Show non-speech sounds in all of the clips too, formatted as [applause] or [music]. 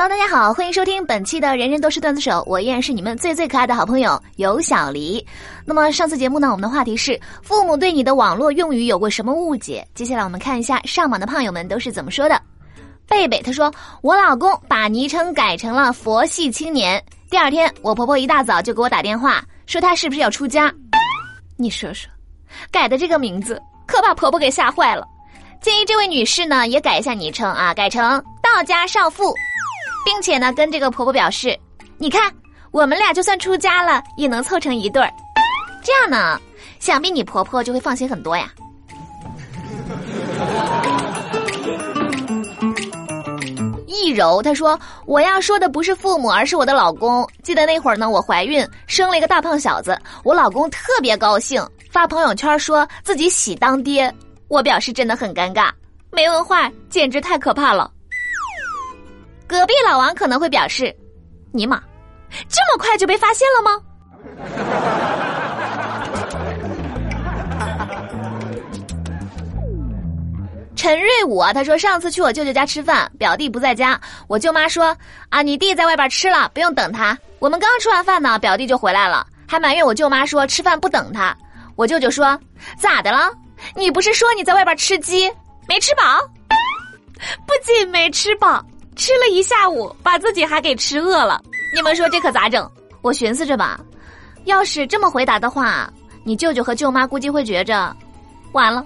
Hello，大家好，欢迎收听本期的《人人都是段子手》，我依然是你们最最可爱的好朋友尤小黎。那么上次节目呢，我们的话题是父母对你的网络用语有过什么误解？接下来我们看一下上榜的胖友们都是怎么说的。贝贝他说：“我老公把昵称改成了佛系青年。第二天，我婆婆一大早就给我打电话，说她是不是要出家？你说说，改的这个名字可把婆婆给吓坏了。建议这位女士呢也改一下昵称啊，改成道家少妇。”并且呢，跟这个婆婆表示，你看，我们俩就算出家了，也能凑成一对儿。这样呢，想必你婆婆就会放心很多呀。易柔她说：“我要说的不是父母，而是我的老公。记得那会儿呢，我怀孕生了一个大胖小子，我老公特别高兴，发朋友圈说自己喜当爹。我表示真的很尴尬，没文化简直太可怕了。”隔壁老王可能会表示：“尼玛，这么快就被发现了吗？” [laughs] 陈瑞武啊，他说上次去我舅舅家吃饭，表弟不在家，我舅妈说：“啊，你弟在外边吃了，不用等他。”我们刚吃完饭呢，表弟就回来了，还埋怨我舅妈说吃饭不等他。我舅舅说：“咋的了？你不是说你在外边吃鸡没吃饱？不仅没吃饱。”吃了一下午，把自己还给吃饿了。你们说这可咋整？我寻思着吧，要是这么回答的话，你舅舅和舅妈估计会觉着，完了，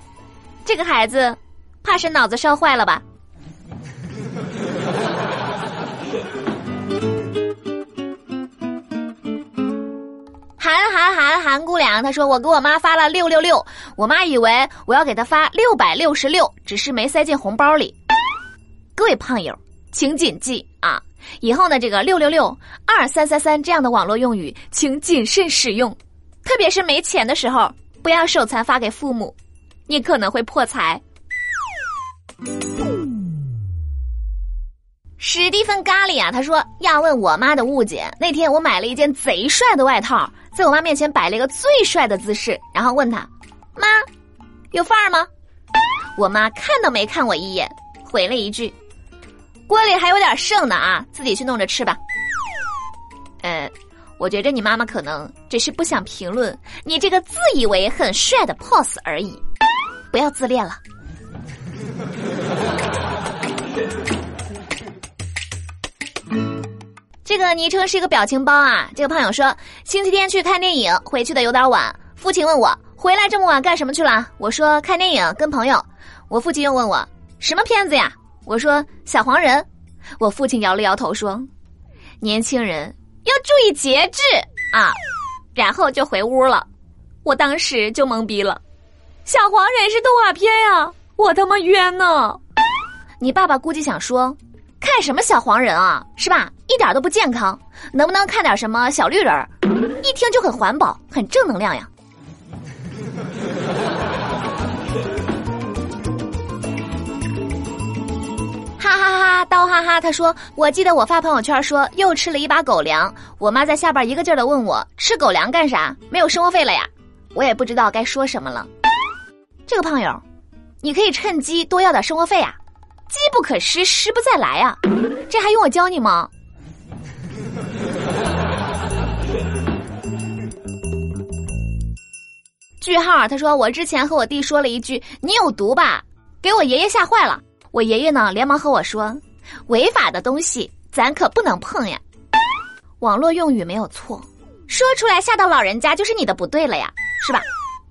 这个孩子怕是脑子烧坏了吧。韩韩韩韩姑娘，她说我给我妈发了六六六，我妈以为我要给她发六百六十六，只是没塞进红包里。各位胖友。请谨记啊！以后呢，这个六六六二三三三这样的网络用语，请谨慎使用，特别是没钱的时候，不要手残发给父母，你可能会破财。史蒂芬咖喱啊，他说要问我妈的误解。那天我买了一件贼帅的外套，在我妈面前摆了一个最帅的姿势，然后问她：“妈，有范儿吗？”我妈看都没看我一眼，回了一句。锅里还有点剩呢啊，自己去弄着吃吧。呃，我觉着你妈妈可能只是不想评论你这个自以为很帅的 pose 而已，不要自恋了。这个昵称是一个表情包啊。这个胖友说，星期天去看电影，回去的有点晚。父亲问我回来这么晚干什么去了？我说看电影，跟朋友。我父亲又问我什么片子呀？我说小黄人，我父亲摇了摇头说：“年轻人要注意节制啊。”然后就回屋了。我当时就懵逼了，小黄人是动画片呀，我他妈冤呢！你爸爸估计想说，看什么小黄人啊，是吧？一点都不健康，能不能看点什么小绿人？一听就很环保，很正能量呀。哈，哈，他说：“我记得我发朋友圈说又吃了一把狗粮，我妈在下边一个劲儿的问我吃狗粮干啥？没有生活费了呀？我也不知道该说什么了。这个胖友，你可以趁机多要点生活费啊，机不可失，时不再来啊，这还用我教你吗？”句号，他说：“我之前和我弟说了一句‘你有毒吧’，给我爷爷吓坏了。”我爷爷呢，连忙和我说：“违法的东西咱可不能碰呀。”网络用语没有错，说出来吓到老人家就是你的不对了呀，是吧？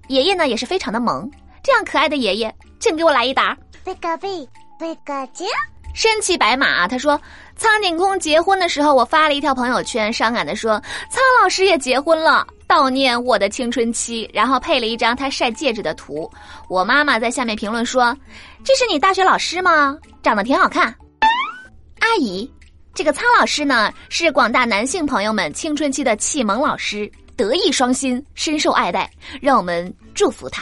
爷爷呢也是非常的萌，这样可爱的爷爷，请给我来一打。贝个贝，贝个杰。身骑白马，他说：“苍井空结婚的时候，我发了一条朋友圈，伤感的说，苍老师也结婚了，悼念我的青春期。”然后配了一张他晒戒指的图。我妈妈在下面评论说：“这是你大学老师吗？长得挺好看。”阿姨，这个苍老师呢，是广大男性朋友们青春期的启蒙老师，德艺双馨，深受爱戴，让我们祝福他。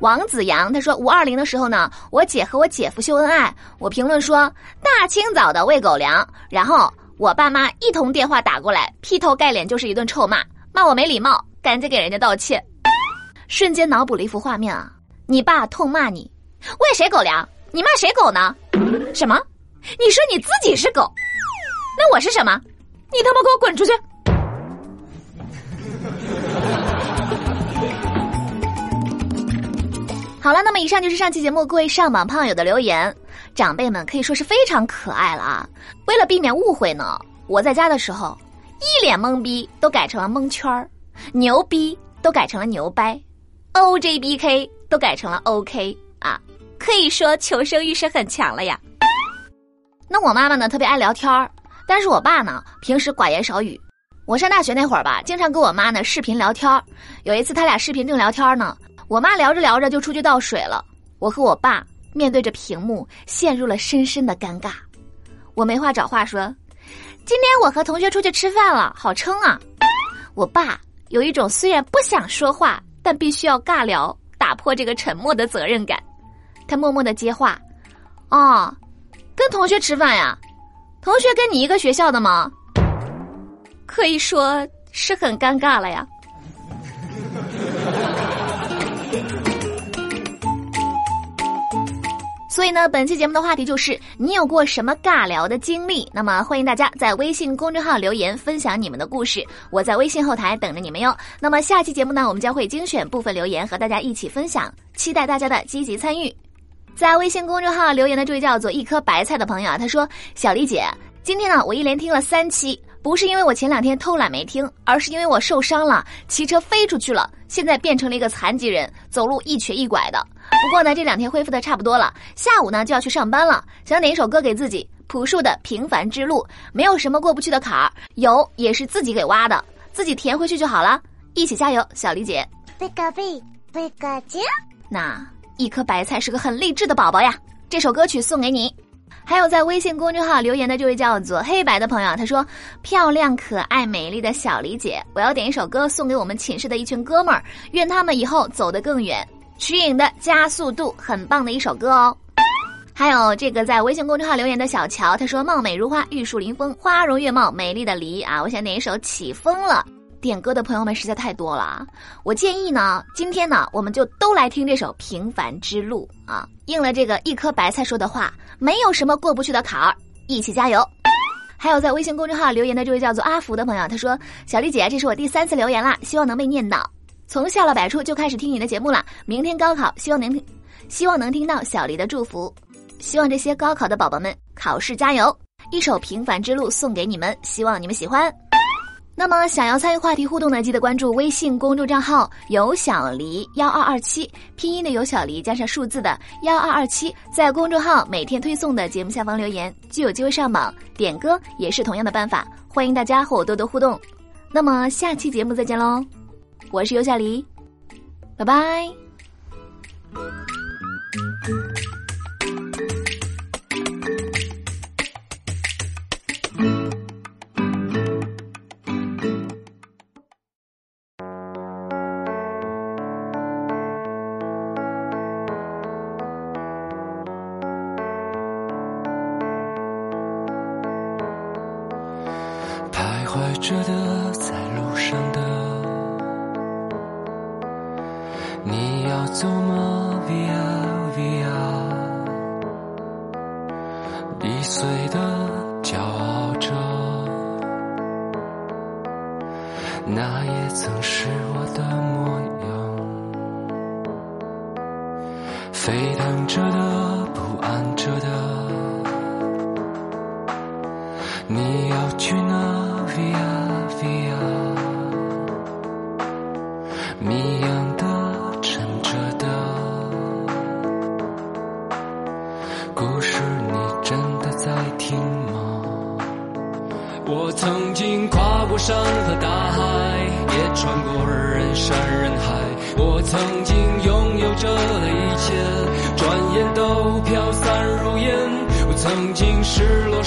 王子阳他说五二零的时候呢，我姐和我姐夫秀恩爱，我评论说大清早的喂狗粮，然后我爸妈一通电话打过来，劈头盖脸就是一顿臭骂，骂我没礼貌，赶紧给人家道歉。瞬间脑补了一幅画面啊，你爸痛骂你喂谁狗粮，你骂谁狗呢？什么？你说你自己是狗？那我是什么？你他妈给我滚出去！好了，那么以上就是上期节目各位上榜胖友的留言，长辈们可以说是非常可爱了啊。为了避免误会呢，我在家的时候一脸懵逼都改成了蒙圈儿，牛逼都改成了牛掰，O J B K 都改成了 O K，可以说求生欲是很强了呀。那我妈妈呢特别爱聊天儿，但是我爸呢平时寡言少语。我上大学那会儿吧，经常跟我妈呢视频聊天儿。有一次他俩视频正聊天呢。我妈聊着聊着就出去倒水了，我和我爸面对着屏幕陷入了深深的尴尬。我没话找话说：“今天我和同学出去吃饭了，好撑啊。”我爸有一种虽然不想说话，但必须要尬聊打破这个沉默的责任感。他默默的接话：“哦，跟同学吃饭呀？同学跟你一个学校的吗？”可以说是很尴尬了呀。所以呢，本期节目的话题就是你有过什么尬聊的经历？那么欢迎大家在微信公众号留言分享你们的故事，我在微信后台等着你们哟。那么下期节目呢，我们将会精选部分留言和大家一起分享，期待大家的积极参与。在微信公众号留言的这位叫做一颗白菜的朋友啊，他说：“小丽姐，今天呢我一连听了三期。”不是因为我前两天偷懒没听，而是因为我受伤了，骑车飞出去了，现在变成了一个残疾人，走路一瘸一拐的。不过呢，这两天恢复的差不多了，下午呢就要去上班了。想点一首歌给自己，朴树的《平凡之路》，没有什么过不去的坎儿，有也是自己给挖的，自己填回去就好了。一起加油，小丽姐。贝卡贝，贝卡酱。那一颗白菜是个很励志的宝宝呀，这首歌曲送给你。还有在微信公众号留言的这位叫做黑白的朋友，他说：“漂亮、可爱、美丽的小李姐，我要点一首歌送给我们寝室的一群哥们儿，愿他们以后走得更远。”瞿颖的《加速度》很棒的一首歌哦。还有这个在微信公众号留言的小乔，他说：“貌美如花，玉树临风，花容月貌，美丽的梨啊！”我想点一首《起风了》。点歌的朋友们实在太多了啊，我建议呢，今天呢，我们就都来听这首《平凡之路》啊，应了这个一颗白菜说的话，没有什么过不去的坎儿，一起加油。还有在微信公众号留言的这位叫做阿福的朋友，他说：“小丽姐，这是我第三次留言啦，希望能被念到。从笑了百出就开始听你的节目了，明天高考，希望能听，希望能听到小丽的祝福，希望这些高考的宝宝们考试加油。一首《平凡之路》送给你们，希望你们喜欢。”那么，想要参与话题互动呢，记得关注微信公众账号“有小黎幺二二七”，拼音的有小黎加上数字的幺二二七，在公众号每天推送的节目下方留言，就有机会上榜。点歌也是同样的办法，欢迎大家和我多多互动。那么，下期节目再见喽，我是有小黎，拜拜。你要走吗？Via Via，易碎的，骄傲着，那也曾是我的模样。沸腾着的，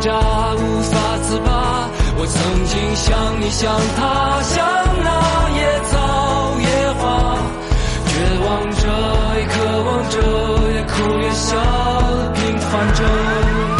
扎无法自拔。我曾经像你，像他，像那野草野花，绝望着，也渴望着，也哭也笑，平凡着。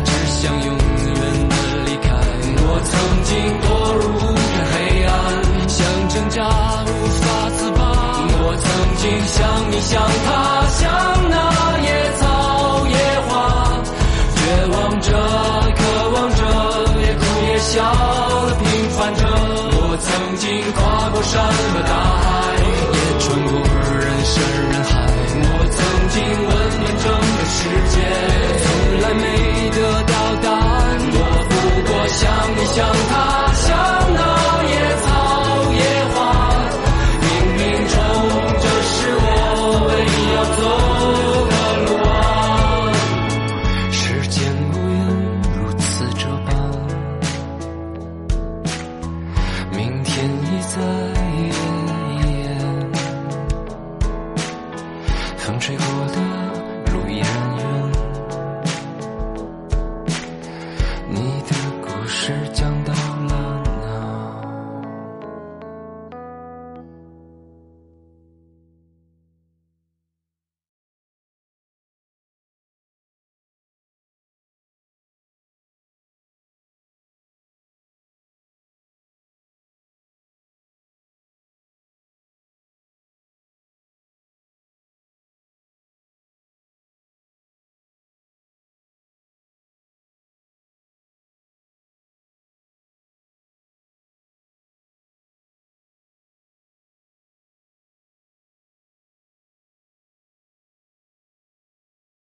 想永远的离开。我曾经堕入无边黑暗，想挣扎无法自拔。我曾经像你，像他，像那野草野花，绝望着，渴望着，也哭也笑的平凡着。我曾经跨过山和大海，想他，想那野草野花，冥冥中这是我唯一要走的路啊。时间无言如此这般，明天已在。